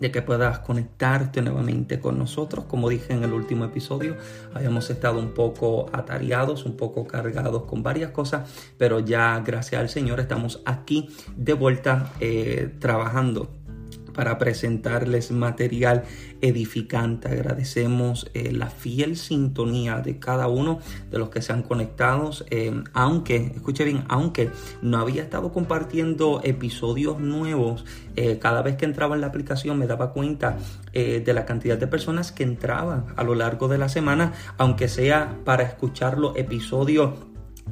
De que puedas conectarte nuevamente con nosotros. Como dije en el último episodio, habíamos estado un poco atareados, un poco cargados con varias cosas, pero ya gracias al Señor estamos aquí de vuelta eh, trabajando para presentarles material edificante. Agradecemos eh, la fiel sintonía de cada uno de los que se han conectado, eh, aunque, escuche bien, aunque no había estado compartiendo episodios nuevos, eh, cada vez que entraba en la aplicación me daba cuenta de la cantidad de personas que entraban a lo largo de la semana, aunque sea para escuchar los episodios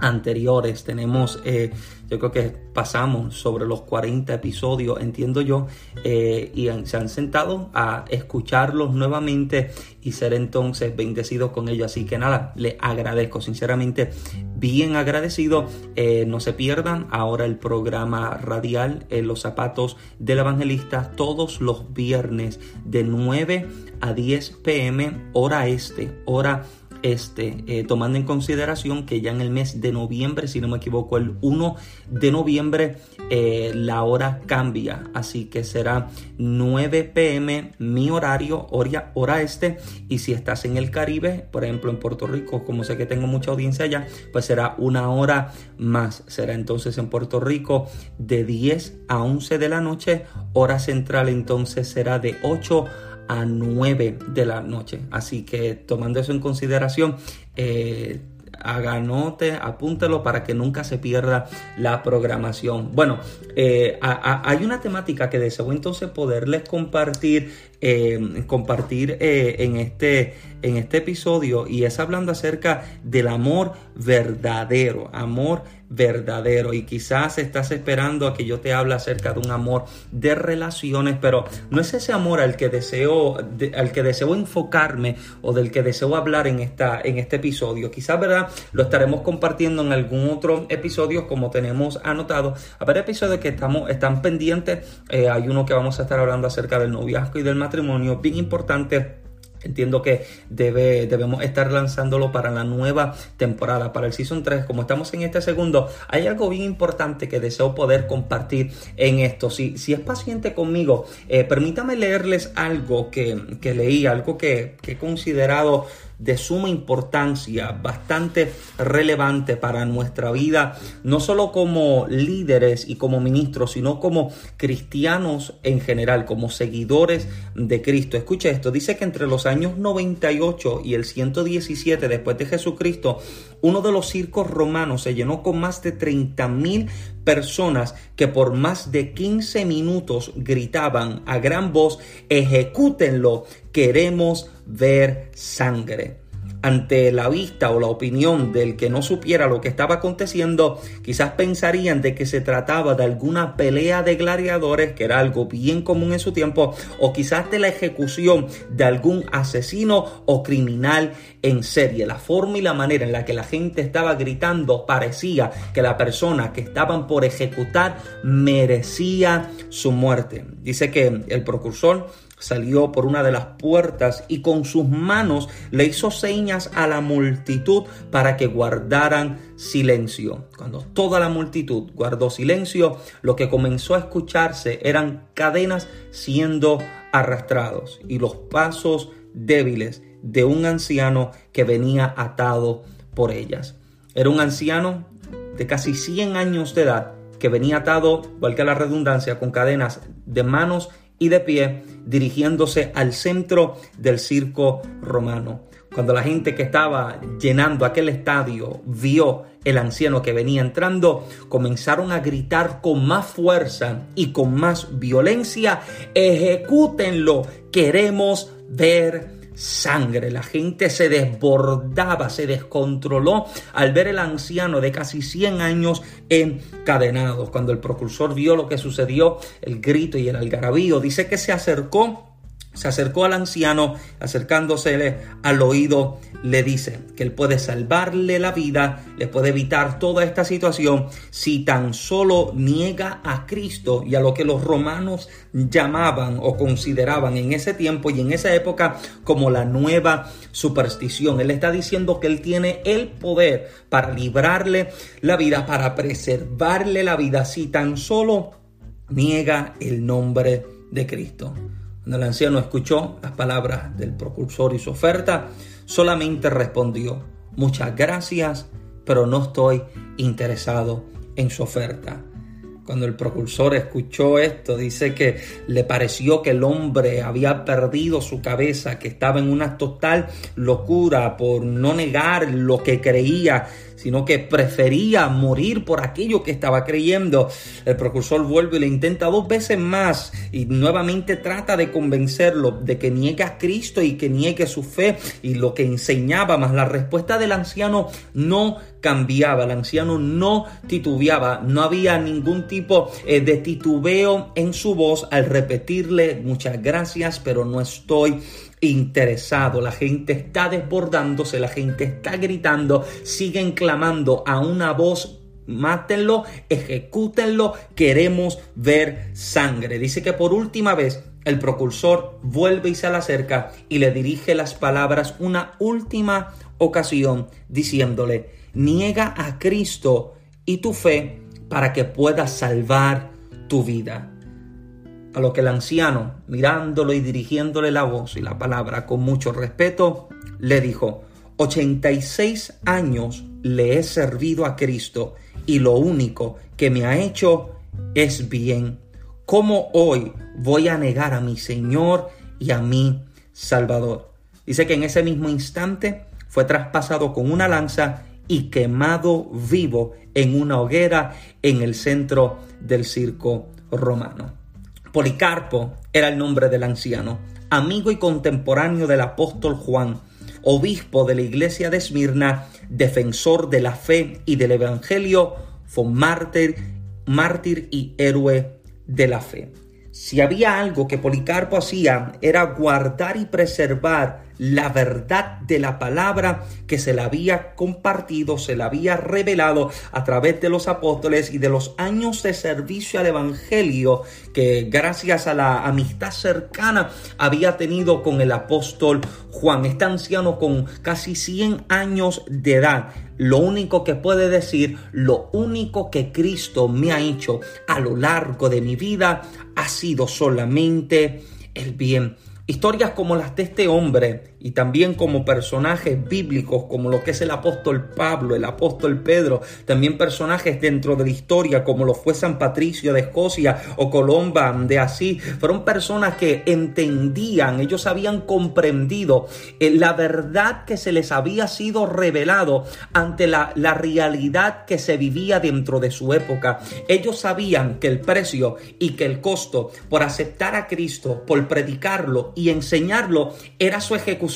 anteriores. Tenemos, eh, yo creo que pasamos sobre los 40 episodios, entiendo yo, eh, y se han sentado a escucharlos nuevamente y ser entonces bendecidos con ellos. Así que nada, le agradezco, sinceramente, bien agradecido. Eh, no se pierdan ahora el programa radial Los Zapatos del Evangelista todos los viernes de 9 a 10 pm, hora este, hora este, eh, tomando en consideración que ya en el mes de noviembre, si no me equivoco, el 1 de noviembre, eh, la hora cambia, así que será 9 pm mi horario, hora, hora este, y si estás en el Caribe, por ejemplo en Puerto Rico, como sé que tengo mucha audiencia allá, pues será una hora más, será entonces en Puerto Rico de 10 a 11 de la noche, hora central entonces será de 8 a 9 de la noche. Así que tomando eso en consideración, eh, haga note, apúntelo para que nunca se pierda la programación. Bueno, eh, hay una temática que deseo entonces poderles compartir, eh, compartir eh, en, este, en este episodio y es hablando acerca del amor verdadero, amor verdadero y quizás estás esperando a que yo te hable acerca de un amor de relaciones, pero no es ese amor al que deseo al que deseo enfocarme o del que deseo hablar en esta en este episodio. Quizás verdad lo estaremos compartiendo en algún otro episodio como tenemos anotado. Ver episodios que estamos están pendientes. Eh, hay uno que vamos a estar hablando acerca del noviazgo y del matrimonio, bien importante Entiendo que debe, debemos estar lanzándolo para la nueva temporada, para el Season 3. Como estamos en este segundo, hay algo bien importante que deseo poder compartir en esto. Si, si es paciente conmigo, eh, permítame leerles algo que, que leí, algo que, que he considerado de suma importancia, bastante relevante para nuestra vida, no solo como líderes y como ministros, sino como cristianos en general, como seguidores de Cristo. Escucha esto, dice que entre los años 98 y el 117 después de Jesucristo, uno de los circos romanos se llenó con más de 30 mil personas que por más de 15 minutos gritaban a gran voz, ejecútenlo, queremos ver sangre ante la vista o la opinión del que no supiera lo que estaba aconteciendo, quizás pensarían de que se trataba de alguna pelea de gladiadores, que era algo bien común en su tiempo, o quizás de la ejecución de algún asesino o criminal en serie. La forma y la manera en la que la gente estaba gritando parecía que la persona que estaban por ejecutar merecía su muerte. Dice que el procursor salió por una de las puertas y con sus manos le hizo señas a la multitud para que guardaran silencio. Cuando toda la multitud guardó silencio, lo que comenzó a escucharse eran cadenas siendo arrastrados y los pasos débiles de un anciano que venía atado por ellas. Era un anciano de casi 100 años de edad que venía atado, valga la redundancia, con cadenas de manos y de pie, dirigiéndose al centro del circo romano. Cuando la gente que estaba llenando aquel estadio vio el anciano que venía entrando, comenzaron a gritar con más fuerza y con más violencia, ejecútenlo, queremos ver sangre. La gente se desbordaba, se descontroló al ver el anciano de casi 100 años encadenado. Cuando el procursor vio lo que sucedió, el grito y el algarabío, dice que se acercó se acercó al anciano, acercándosele al oído, le dice que él puede salvarle la vida, le puede evitar toda esta situación si tan solo niega a Cristo y a lo que los romanos llamaban o consideraban en ese tiempo y en esa época como la nueva superstición. Él está diciendo que él tiene el poder para librarle la vida, para preservarle la vida si tan solo niega el nombre de Cristo. Cuando el anciano escuchó las palabras del procursor y su oferta, solamente respondió, muchas gracias, pero no estoy interesado en su oferta. Cuando el procursor escuchó esto, dice que le pareció que el hombre había perdido su cabeza, que estaba en una total locura por no negar lo que creía sino que prefería morir por aquello que estaba creyendo. El precursor vuelve y le intenta dos veces más y nuevamente trata de convencerlo de que niegue a Cristo y que niegue su fe y lo que enseñaba, más la respuesta del anciano no cambiaba, el anciano no titubeaba, no había ningún tipo eh, de titubeo en su voz al repetirle muchas gracias, pero no estoy interesado, la gente está desbordándose, la gente está gritando, siguen clamando a una voz mátenlo, ejecútenlo, queremos ver sangre. Dice que por última vez el procursor vuelve y se le acerca y le dirige las palabras una última ocasión diciéndole, niega a Cristo y tu fe para que puedas salvar tu vida. A lo que el anciano, mirándolo y dirigiéndole la voz y la palabra con mucho respeto, le dijo, 86 años le he servido a Cristo y lo único que me ha hecho es bien. ¿Cómo hoy voy a negar a mi Señor y a mi Salvador? Dice que en ese mismo instante fue traspasado con una lanza y quemado vivo en una hoguera en el centro del circo romano. Policarpo era el nombre del anciano, amigo y contemporáneo del apóstol Juan, obispo de la iglesia de Esmirna, defensor de la fe y del evangelio, fue mártir, mártir y héroe de la fe. Si había algo que Policarpo hacía era guardar y preservar la verdad de la palabra que se le había compartido, se le había revelado a través de los apóstoles y de los años de servicio al Evangelio que gracias a la amistad cercana había tenido con el apóstol Juan, este anciano con casi 100 años de edad. Lo único que puede decir, lo único que Cristo me ha hecho a lo largo de mi vida ha sido solamente el bien. Historias como las de este hombre y también como personajes bíblicos como lo que es el apóstol Pablo, el apóstol Pedro, también personajes dentro de la historia como lo fue San Patricio de Escocia o Colomba de Asís, fueron personas que entendían, ellos habían comprendido eh, la verdad que se les había sido revelado ante la, la realidad que se vivía dentro de su época. Ellos sabían que el precio y que el costo por aceptar a Cristo, por predicarlo, y enseñarlo era su ejecución.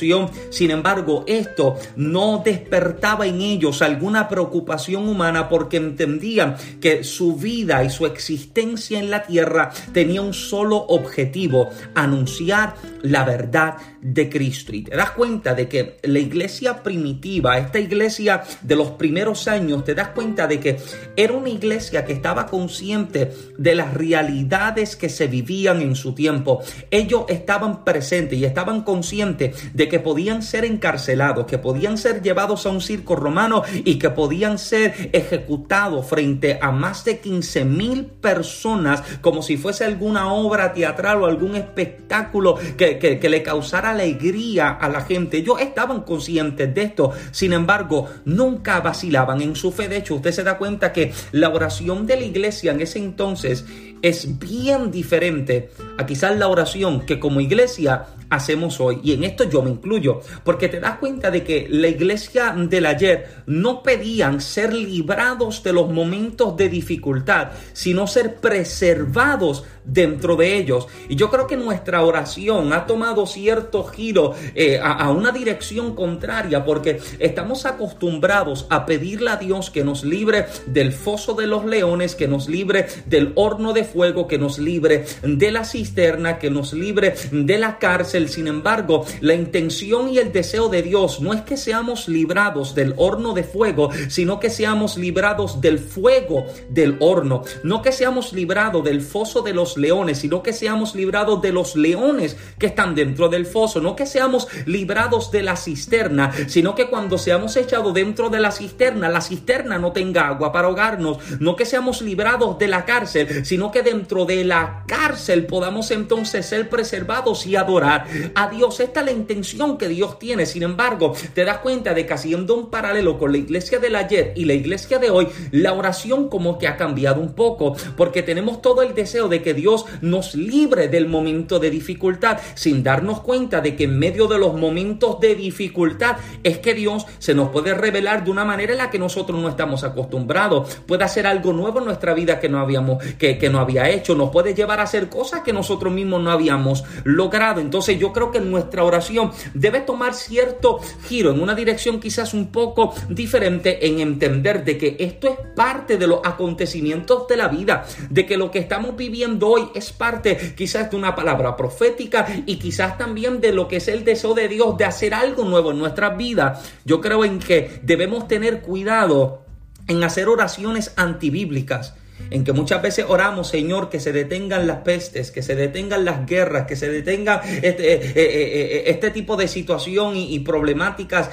Sin embargo, esto no despertaba en ellos alguna preocupación humana porque entendían que su vida y su existencia en la tierra tenía un solo objetivo, anunciar la verdad de Cristo. Y te das cuenta de que la iglesia primitiva, esta iglesia de los primeros años, te das cuenta de que era una iglesia que estaba consciente de las realidades que se vivían en su tiempo. Ellos estaban presentes y estaban conscientes de que podían ser encarcelados, que podían ser llevados a un circo romano y que podían ser ejecutados frente a más de 15 mil personas como si fuese alguna obra teatral o algún espectáculo que, que le causara alegría a la gente. Ellos estaban conscientes de esto. Sin embargo, nunca vacilaban en su fe. De hecho, usted se da cuenta que la oración de la iglesia en ese entonces es bien diferente a quizás la oración que como iglesia hacemos hoy. Y en esto yo me incluyo, porque te das cuenta de que la iglesia del ayer no pedían ser librados de los momentos de dificultad, sino ser preservados dentro de ellos. Y yo creo que nuestra oración ha tomado cierto giro eh, a, a una dirección contraria, porque estamos acostumbrados a pedirle a Dios que nos libre del foso de los leones, que nos libre del horno de fuego, que nos libre de la cisterna, que nos libre de la cárcel. Sin embargo, la intención y el deseo de Dios no es que seamos librados del horno de fuego, sino que seamos librados del fuego del horno. No que seamos librados del foso de los leones, sino que seamos librados de los leones que están dentro del foso. No que seamos librados de la cisterna, sino que cuando seamos echados dentro de la cisterna, la cisterna no tenga agua para ahogarnos. No que seamos librados de la cárcel, sino que dentro de la cárcel podamos entonces ser preservados y adorar a Dios. Esta es la intención que Dios tiene. Sin embargo, te das cuenta de que haciendo un paralelo con la iglesia del ayer y la iglesia de hoy, la oración como que ha cambiado un poco, porque tenemos todo el deseo de que Dios nos libre del momento de dificultad, sin darnos cuenta de que en medio de los momentos de dificultad es que Dios se nos puede revelar de una manera en la que nosotros no estamos acostumbrados. Puede hacer algo nuevo en nuestra vida que no habíamos, que, que no había hecho, nos puede llevar a hacer cosas que nosotros mismos no habíamos logrado. Entonces yo creo que nuestra oración debe tomar cierto giro en una dirección quizás un poco diferente en entender de que esto es parte de los acontecimientos de la vida, de que lo que estamos viviendo hoy es parte quizás de una palabra profética y quizás también de lo que es el deseo de Dios de hacer algo nuevo en nuestras vidas. Yo creo en que debemos tener cuidado en hacer oraciones antibíblicas en que muchas veces oramos, Señor, que se detengan las pestes, que se detengan las guerras, que se detenga este, eh, eh, eh, este tipo de situación y, problemáticas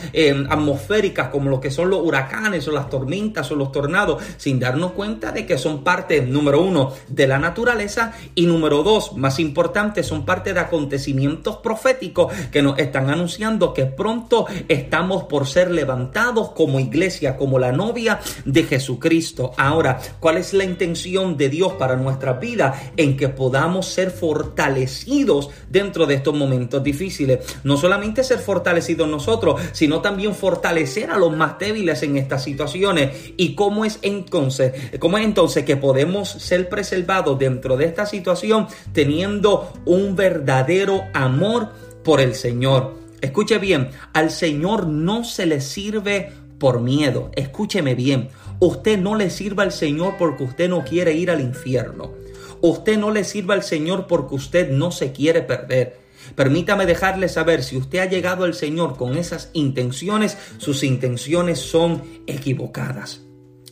atmosféricas como lo que son los huracanes o las tormentas o los tornados, sin darnos cuenta de que son parte, número uno, de la naturaleza y número dos, más importante, son parte de acontecimientos proféticos que nos están anunciando que pronto estamos por ser levantados como iglesia, como la novia de Jesucristo. Ahora, ¿cuál es la intención de Dios para nuestra vida en que podamos ser fortalecidos dentro de estos momentos difíciles. No solamente ser fortalecidos nosotros, sino también fortalecer a los más débiles en estas situaciones. ¿Y cómo es entonces? ¿Cómo es entonces que podemos ser preservados dentro de esta situación teniendo un verdadero amor por el Señor? Escuche bien, al Señor no se le sirve por miedo. Escúcheme bien. Usted no le sirva al Señor porque usted no quiere ir al infierno. Usted no le sirva al Señor porque usted no se quiere perder. Permítame dejarle saber, si usted ha llegado al Señor con esas intenciones, sus intenciones son equivocadas.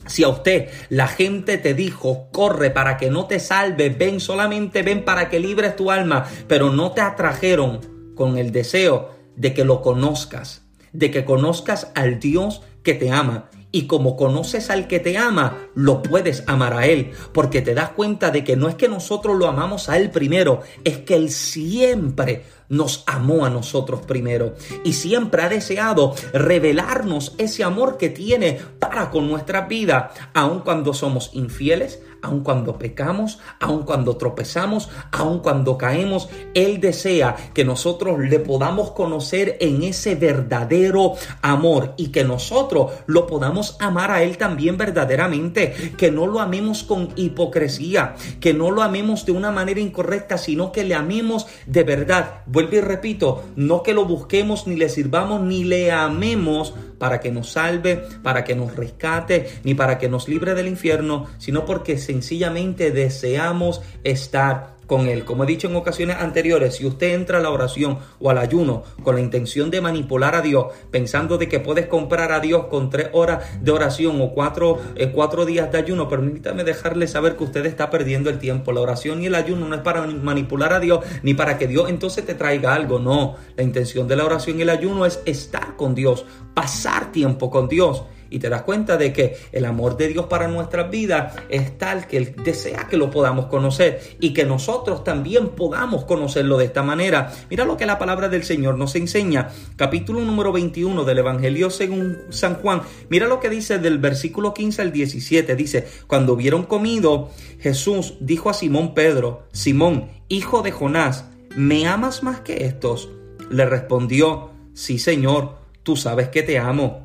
Si a usted la gente te dijo, corre para que no te salve, ven solamente, ven para que libres tu alma, pero no te atrajeron con el deseo de que lo conozcas, de que conozcas al Dios que te ama. Y como conoces al que te ama, lo puedes amar a Él, porque te das cuenta de que no es que nosotros lo amamos a Él primero, es que Él siempre nos amó a nosotros primero. Y siempre ha deseado revelarnos ese amor que tiene para con nuestra vida, aun cuando somos infieles, aun cuando pecamos, aun cuando tropezamos, aun cuando caemos, Él desea que nosotros le podamos conocer en ese verdadero amor y que nosotros lo podamos amar a Él también verdaderamente, que no lo amemos con hipocresía, que no lo amemos de una manera incorrecta, sino que le amemos de verdad. Vuelvo y repito, no que lo busquemos, ni le sirvamos, ni le amemos para que nos salve, para que nos rescate, ni para que nos libre del infierno, sino porque sencillamente deseamos estar con Él. Como he dicho en ocasiones anteriores, si usted entra a la oración o al ayuno con la intención de manipular a Dios, pensando de que puedes comprar a Dios con tres horas de oración o cuatro, eh, cuatro días de ayuno, permítame dejarle saber que usted está perdiendo el tiempo. La oración y el ayuno no es para manipular a Dios ni para que Dios entonces te traiga algo. No, la intención de la oración y el ayuno es estar con Dios, pasar tiempo con Dios y te das cuenta de que el amor de Dios para nuestras vidas es tal que Él desea que lo podamos conocer y que nosotros también podamos conocerlo de esta manera. Mira lo que la palabra del Señor nos enseña, capítulo número 21 del Evangelio según San Juan. Mira lo que dice del versículo 15 al 17. Dice, cuando hubieron comido, Jesús dijo a Simón Pedro, Simón, hijo de Jonás, ¿me amas más que estos? Le respondió, sí Señor, tú sabes que te amo.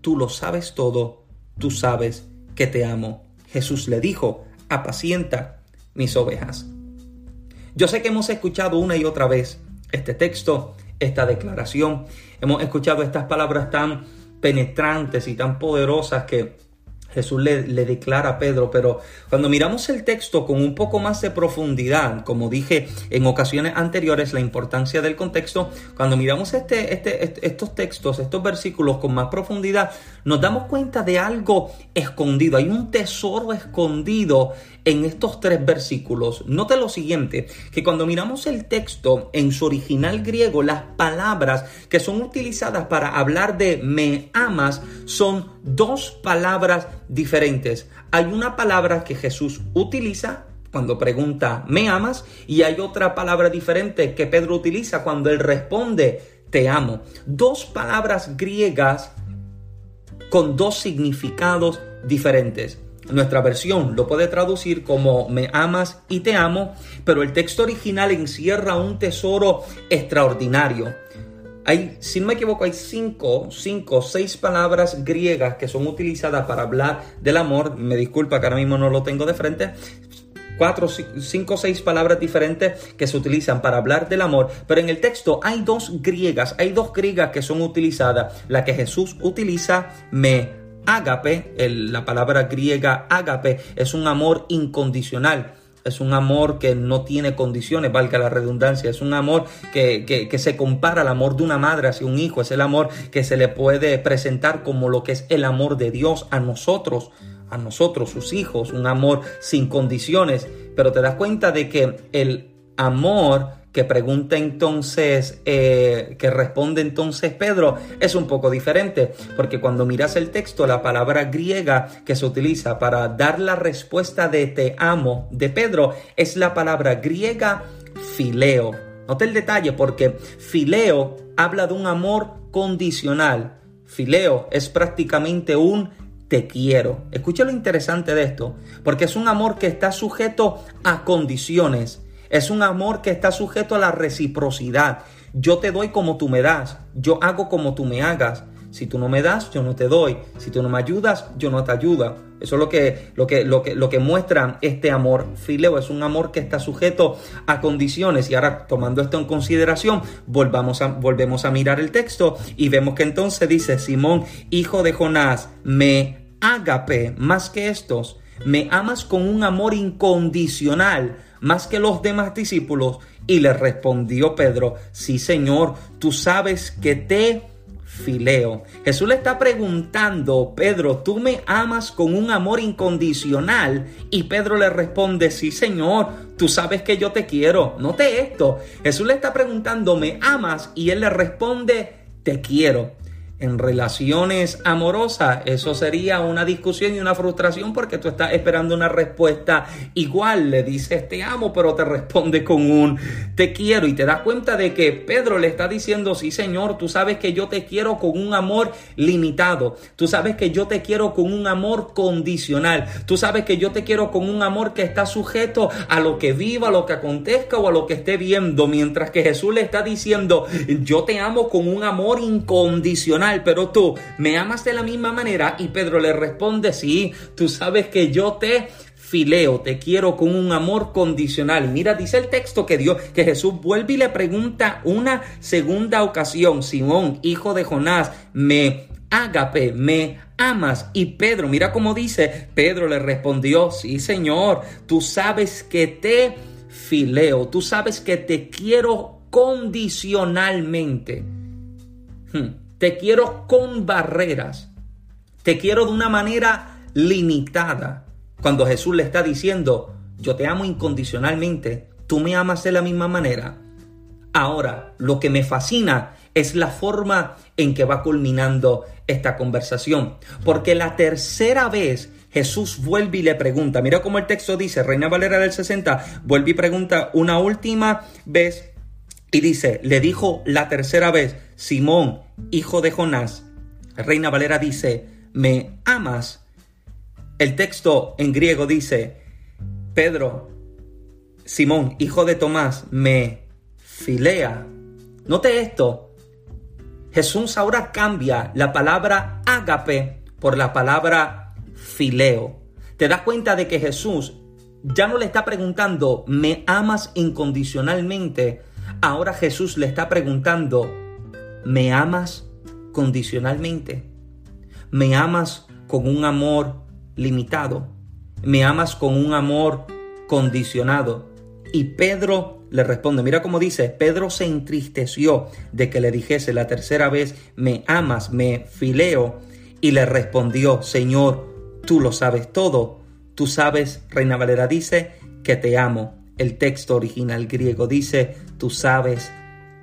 tú lo sabes todo, tú sabes que te amo. Jesús le dijo, apacienta mis ovejas. Yo sé que hemos escuchado una y otra vez este texto, esta declaración, hemos escuchado estas palabras tan penetrantes y tan poderosas que Jesús le, declara a Pedro, pero cuando miramos el texto con un poco más de profundidad, como dije en ocasiones anteriores, la importancia del contexto, cuando miramos este, este, estos textos, estos versículos con más profundidad, nos damos cuenta de algo escondido, hay un tesoro escondido en estos tres versículos. Note lo siguiente, que cuando miramos el texto en su original griego, las palabras que son utilizadas para hablar de me amas son dos palabras diferentes. Hay una palabra que Jesús utiliza cuando pregunta ¿me amas? y hay otra palabra diferente que Pedro utiliza cuando él responde te amo. Dos palabras griegas con dos significados diferentes. Nuestra versión lo puede traducir como me amas y te amo, pero el texto original encierra un tesoro extraordinario. Hay, si no me equivoco, hay cinco, cinco, seis palabras griegas que son utilizadas para hablar del amor. Me disculpa que ahora mismo no lo tengo de frente. Cuatro, cinco, seis palabras diferentes que se utilizan para hablar del amor. Pero en el texto hay dos griegas, hay dos griegas que son utilizadas. La que Jesús utiliza, me Ágape, la palabra griega ágape, es un amor incondicional. Es un amor que no tiene condiciones, valga la redundancia. Es un amor que, que, se compara al amor de una madre hacia un hijo. Es el amor que se le puede presentar como lo que es el amor de Dios a nosotros, a nosotros, sus hijos. Un amor sin condiciones. Pero te das cuenta de que el amor que pregunta entonces, eh, que responde entonces Pedro, es un poco diferente, porque cuando miras el texto, la palabra griega que se utiliza para dar la respuesta de te amo de Pedro es la palabra griega fileo. Note el detalle porque fileo habla de un amor condicional. Fileo es prácticamente un te quiero. Escucha lo interesante de esto, porque es un amor que está sujeto a condiciones. Es un amor que está sujeto a la reciprocidad. Yo te doy como tú me das. Yo hago como tú me hagas. Si tú no me das, yo no te doy. Si tú no me ayudas, yo no te ayudo. Eso es lo que, lo que, lo que, lo que muestra este amor fileo. Es un amor que está sujeto a condiciones. Y ahora, tomando esto en consideración, volvamos a, volvemos a mirar el texto y vemos que entonces dice, Simón, hijo de Jonás, me ágape más que estos. Me amas con un amor incondicional más que los demás discípulos? Y le respondió Pedro, sí Señor, tú sabes que te fileo. Jesús le está preguntando, Pedro, ¿tú me amas con un amor incondicional? Y Pedro le responde, sí Señor, tú sabes que yo te quiero. Note esto, Jesús le está preguntando, ¿me amas? Y él le responde, te quiero en relaciones amorosas, eso sería una discusión y una frustración porque tú estás esperando una respuesta igual. Le dices te amo, pero te responde con un te quiero. Y te das cuenta de que Pedro le está diciendo, sí Señor, tú sabes que yo te quiero con un amor limitado. Tú sabes que yo te quiero con un amor condicional. Tú sabes que yo te quiero con un amor que está sujeto a lo que viva, a lo que acontezca o a lo que esté viendo. Mientras que Jesús le está diciendo, yo te amo con un amor incondicional pero tú me amas de la misma manera y Pedro le responde, sí, tú sabes que yo te fileo, te quiero con un amor condicional. Mira, dice el texto que Dios, que Jesús vuelve y le pregunta una segunda ocasión, Simón, hijo de Jonás, me ágape, me amas. Y Pedro, mira cómo dice, Pedro le respondió, sí Señor, tú sabes que te fileo, tú sabes que te quiero condicionalmente. Hmm. Te quiero con barreras. Te quiero de una manera limitada. Cuando Jesús le está diciendo, yo te amo incondicionalmente, tú me amas de la misma manera. Ahora, lo que me fascina es la forma en que va culminando esta conversación. Porque la tercera vez Jesús vuelve y le pregunta, mira cómo el texto dice, Reina Valera del 60, vuelve y pregunta una última vez y dice, le dijo la tercera vez, Simón, hijo de Jonás. Reina Valera dice, ¿me amas? El texto en griego dice, Pedro, Simón, hijo de Tomás, me filea. Note esto. Jesús ahora cambia la palabra ágape por la palabra fileo. Te das cuenta de que Jesús ya no le está preguntando, ¿me amas incondicionalmente? Ahora Jesús le está preguntando, ¿me amas condicionalmente? ¿Me amas con un amor limitado? ¿Me amas con un amor condicionado? Y Pedro le responde, mira cómo dice, Pedro se entristeció de que le dijese la tercera vez, me amas, me fileo, y le respondió, Señor, tú lo sabes todo, tú sabes, Reina Valera dice, que te amo. El texto original griego dice, tú sabes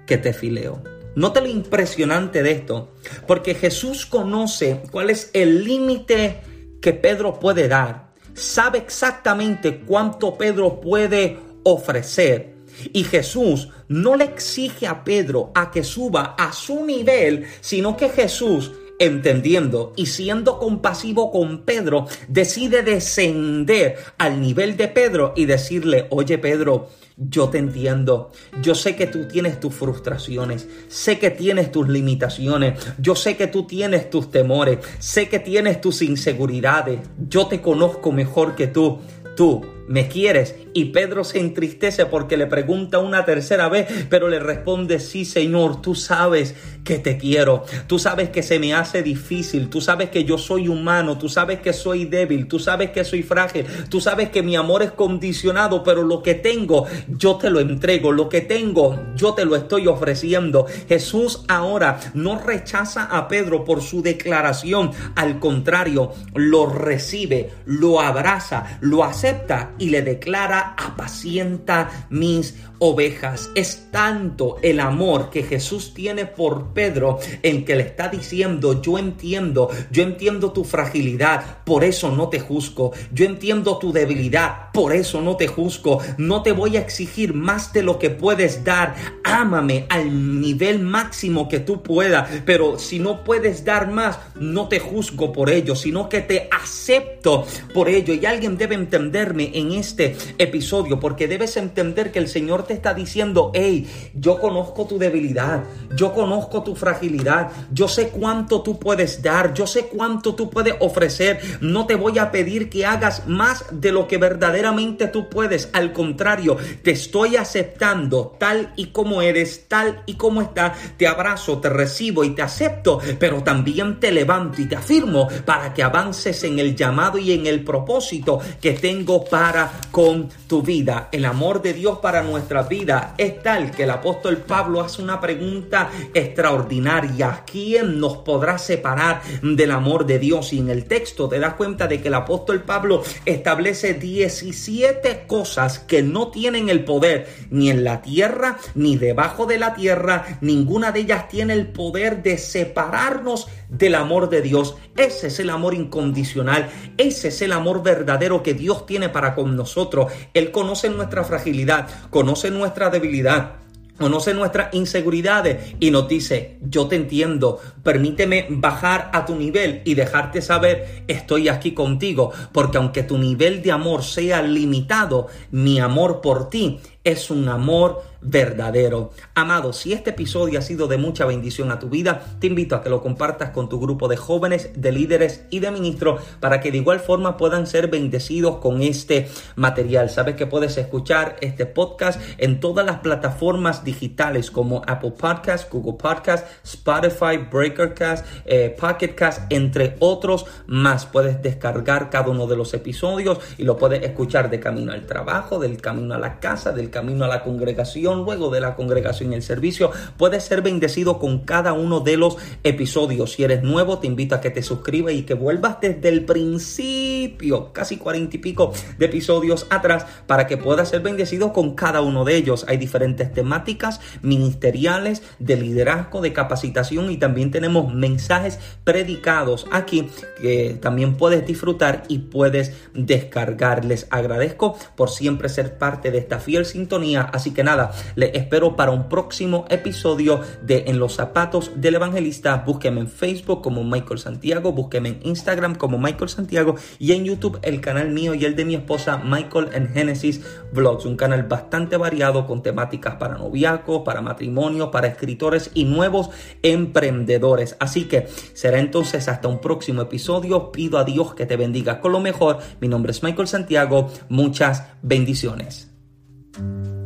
que te fileo. Note lo impresionante de esto, porque Jesús conoce cuál es el límite que Pedro puede dar, sabe exactamente cuánto Pedro puede ofrecer. Y Jesús no le exige a Pedro a que suba a su nivel, sino que Jesús entendiendo y siendo compasivo con Pedro, decide descender al nivel de Pedro y decirle, oye Pedro, yo te entiendo. Yo sé que tú tienes tus frustraciones. Sé que tienes tus limitaciones. Yo sé que tú tienes tus temores. Sé que tienes tus inseguridades. Yo te conozco mejor que tú. Tú ¿me quieres? Y Pedro se entristece porque le pregunta una tercera vez, pero le responde, sí Señor, tú sabes que te quiero, tú sabes que se me hace difícil, tú sabes que yo soy humano, tú sabes que soy débil, tú sabes que soy frágil, tú sabes que mi amor es condicionado, pero lo que tengo yo te lo entrego, lo que tengo yo te lo estoy ofreciendo. Jesús ahora no rechaza a Pedro por su declaración, al contrario, lo recibe, lo abraza, lo acepta y le declara, apacienta mis ovejas. Es tanto el amor que Jesús tiene por Pedro en que le está diciendo, yo entiendo, yo entiendo tu fragilidad, por eso no te juzgo. Yo entiendo tu debilidad, por eso no te juzgo. No te voy a exigir más de lo que puedes dar. Ámame al nivel máximo que tú puedas, pero si no puedes dar más, no te juzgo por ello, sino que te acepto por ello. Y alguien debe entenderme en este episodio, porque debes entender que el Señor te está diciendo, hey, yo conozco tu debilidad, yo conozco tu fragilidad, yo sé cuánto tú puedes dar, yo sé cuánto tú puedes ofrecer, no te voy a pedir que hagas más de lo que verdaderamente tú puedes, al contrario, te estoy aceptando tal y como eres, tal y como está, te abrazo, te recibo y te acepto, pero también te levanto y te afirmo para que avances en el llamado y en el propósito que tengo para con tu vida. El amor de Dios para nuestra vida es tal que el apóstol Pablo hace una pregunta extraordinaria. ¿Quién nos podrá separar del amor de Dios? Y en el texto te das cuenta de que el apóstol Pablo establece 17 cosas que no tienen el poder ni en la tierra ni debajo de la tierra. Ninguna de ellas tiene el poder de separarnos del amor de Dios. Ese es el amor incondicional. Ese es el amor verdadero que Dios tiene para con nosotros. Él conoce nuestra fragilidad, conoce nuestra debilidad conoce nuestras inseguridades y nos dice, yo te entiendo, permíteme bajar a tu nivel y dejarte saber, estoy aquí contigo, porque aunque tu nivel de amor sea limitado, mi amor por ti es un amor verdadero. Amado, si este episodio ha sido de mucha bendición a tu vida, te invito a que lo compartas con tu grupo de jóvenes, de líderes y de ministros para que de igual forma puedan ser bendecidos con este material. Sabes que puedes escuchar este podcast en todas las plataformas digitales como Apple Podcast, Google Podcast, Spotify, Breakercast, eh, Pocketcast, entre otros más. Puedes descargar cada uno de los episodios y lo puedes escuchar de camino al trabajo, del camino a la casa, del camino a la congregación luego de la congregación el servicio, puedes ser bendecido con cada uno de los episodios. Si eres nuevo, te invito a que te suscribas y que vuelvas desde el principio, casi cuarenta y pico de episodios atrás, para que puedas ser bendecido con cada uno de ellos. Hay diferentes temáticas ministeriales, de liderazgo, de capacitación y también tenemos mensajes predicados aquí que también puedes disfrutar y puedes descargar. Les agradezco por siempre ser parte de esta fiel sintonía Así que nada, les espero para un próximo episodio de En los zapatos del evangelista. Búsqueme en Facebook como Michael Santiago, búsqueme en Instagram como Michael Santiago y en YouTube el canal mío y el de mi esposa Michael en Genesis Vlogs, un canal bastante variado con temáticas para noviazgos, para matrimonio, para escritores y nuevos emprendedores. Así que será entonces hasta un próximo episodio. Pido a Dios que te bendiga con lo mejor. Mi nombre es Michael Santiago. Muchas bendiciones. Thank you.